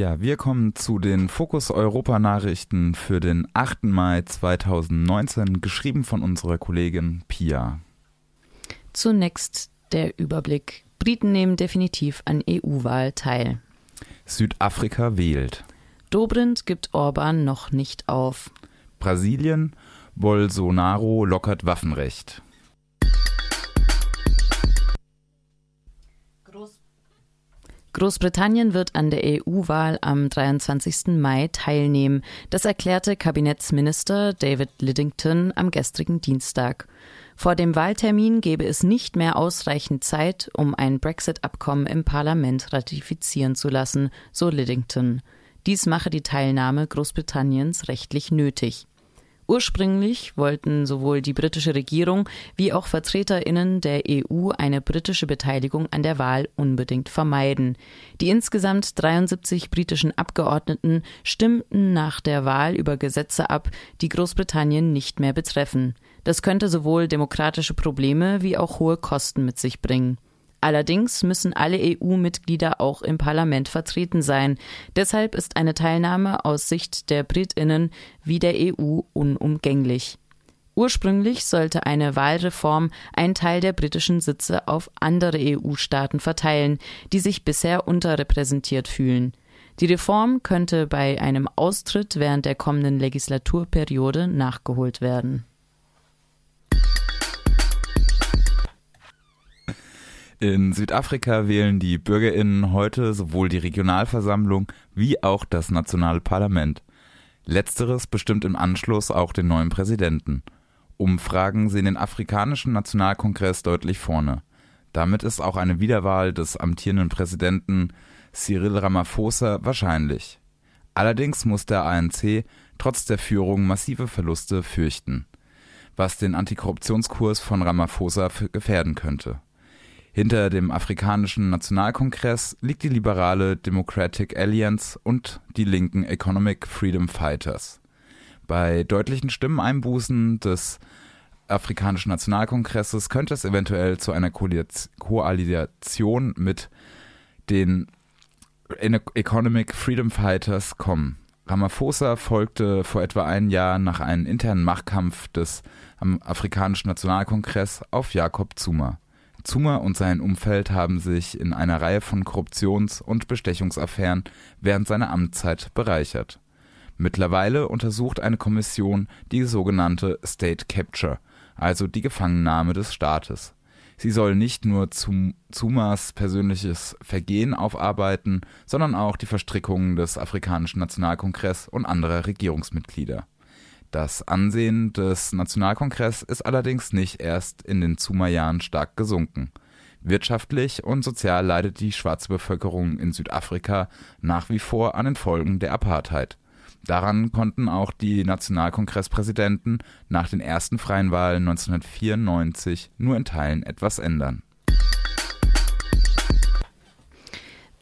Ja, wir kommen zu den Fokus Europa Nachrichten für den 8. Mai 2019, geschrieben von unserer Kollegin Pia. Zunächst der Überblick. Briten nehmen definitiv an EU-Wahl teil. Südafrika wählt. Dobrindt gibt Orban noch nicht auf. Brasilien, Bolsonaro lockert Waffenrecht. Großbritannien wird an der EU-Wahl am 23. Mai teilnehmen. Das erklärte Kabinettsminister David Lidington am gestrigen Dienstag. Vor dem Wahltermin gebe es nicht mehr ausreichend Zeit, um ein Brexit-Abkommen im Parlament ratifizieren zu lassen, so Lidington. Dies mache die Teilnahme Großbritanniens rechtlich nötig. Ursprünglich wollten sowohl die britische Regierung wie auch Vertreterinnen der EU eine britische Beteiligung an der Wahl unbedingt vermeiden. Die insgesamt 73 britischen Abgeordneten stimmten nach der Wahl über Gesetze ab, die Großbritannien nicht mehr betreffen. Das könnte sowohl demokratische Probleme wie auch hohe Kosten mit sich bringen. Allerdings müssen alle EU-Mitglieder auch im Parlament vertreten sein. Deshalb ist eine Teilnahme aus Sicht der Britinnen wie der EU unumgänglich. Ursprünglich sollte eine Wahlreform einen Teil der britischen Sitze auf andere EU-Staaten verteilen, die sich bisher unterrepräsentiert fühlen. Die Reform könnte bei einem Austritt während der kommenden Legislaturperiode nachgeholt werden. In Südafrika wählen die Bürgerinnen heute sowohl die Regionalversammlung wie auch das nationale Parlament. Letzteres bestimmt im Anschluss auch den neuen Präsidenten. Umfragen sehen den afrikanischen Nationalkongress deutlich vorne. Damit ist auch eine Wiederwahl des amtierenden Präsidenten Cyril Ramaphosa wahrscheinlich. Allerdings muss der ANC trotz der Führung massive Verluste fürchten, was den Antikorruptionskurs von Ramaphosa gefährden könnte. Hinter dem afrikanischen Nationalkongress liegt die liberale Democratic Alliance und die linken Economic Freedom Fighters. Bei deutlichen Stimmeneinbußen des afrikanischen Nationalkongresses könnte es eventuell zu einer Koalition mit den Economic Freedom Fighters kommen. Ramaphosa folgte vor etwa einem Jahr nach einem internen Machtkampf des afrikanischen Nationalkongress auf Jakob Zuma. Zuma und sein Umfeld haben sich in einer Reihe von Korruptions- und Bestechungsaffären während seiner Amtszeit bereichert. Mittlerweile untersucht eine Kommission die sogenannte State Capture, also die Gefangennahme des Staates. Sie soll nicht nur Zumas persönliches Vergehen aufarbeiten, sondern auch die Verstrickungen des Afrikanischen Nationalkongress und anderer Regierungsmitglieder. Das Ansehen des Nationalkongress ist allerdings nicht erst in den Zuma-Jahren stark gesunken. Wirtschaftlich und sozial leidet die schwarze Bevölkerung in Südafrika nach wie vor an den Folgen der Apartheid. Daran konnten auch die Nationalkongresspräsidenten nach den ersten freien Wahlen 1994 nur in Teilen etwas ändern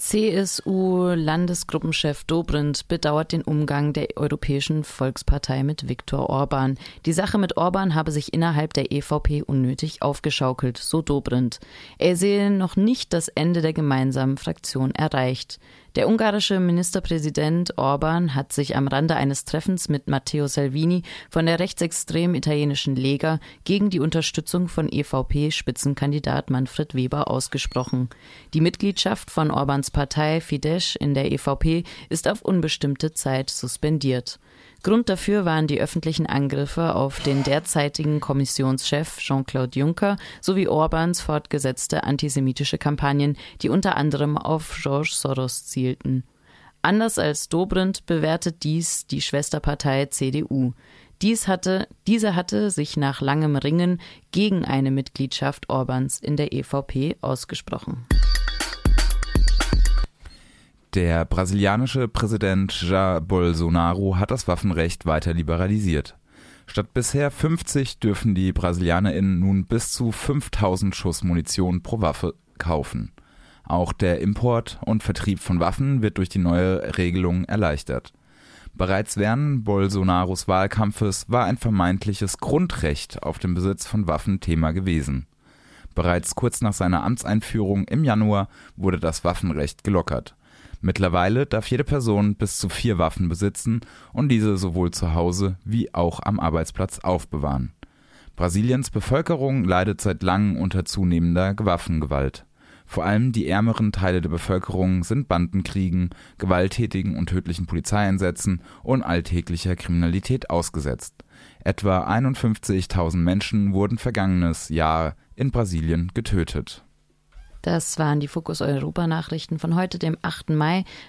CSU-Landesgruppenchef Dobrindt bedauert den Umgang der Europäischen Volkspartei mit Viktor Orban. Die Sache mit Orban habe sich innerhalb der EVP unnötig aufgeschaukelt, so Dobrindt. Er sehe noch nicht das Ende der gemeinsamen Fraktion erreicht. Der ungarische Ministerpräsident Orban hat sich am Rande eines Treffens mit Matteo Salvini von der rechtsextremen italienischen Lega gegen die Unterstützung von EVP-Spitzenkandidat Manfred Weber ausgesprochen. Die Mitgliedschaft von Orbans Partei Fidesz in der EVP ist auf unbestimmte Zeit suspendiert. Grund dafür waren die öffentlichen Angriffe auf den derzeitigen Kommissionschef Jean-Claude Juncker sowie Orbans fortgesetzte antisemitische Kampagnen, die unter anderem auf George Soros zielten. Anders als Dobrindt bewertet dies die Schwesterpartei CDU. Dies hatte, diese hatte sich nach langem Ringen gegen eine Mitgliedschaft Orbans in der EVP ausgesprochen. Der brasilianische Präsident Jair Bolsonaro hat das Waffenrecht weiter liberalisiert. Statt bisher 50 dürfen die BrasilianerInnen nun bis zu 5000 Schuss Munition pro Waffe kaufen. Auch der Import und Vertrieb von Waffen wird durch die neue Regelung erleichtert. Bereits während Bolsonaros Wahlkampfes war ein vermeintliches Grundrecht auf den Besitz von Waffen Thema gewesen. Bereits kurz nach seiner Amtseinführung im Januar wurde das Waffenrecht gelockert. Mittlerweile darf jede Person bis zu vier Waffen besitzen und diese sowohl zu Hause wie auch am Arbeitsplatz aufbewahren. Brasiliens Bevölkerung leidet seit langem unter zunehmender Waffengewalt. Vor allem die ärmeren Teile der Bevölkerung sind Bandenkriegen, gewalttätigen und tödlichen Polizeieinsätzen und alltäglicher Kriminalität ausgesetzt. Etwa 51.000 Menschen wurden vergangenes Jahr in Brasilien getötet. Das waren die Fokus Europa Nachrichten von heute, dem 8. Mai.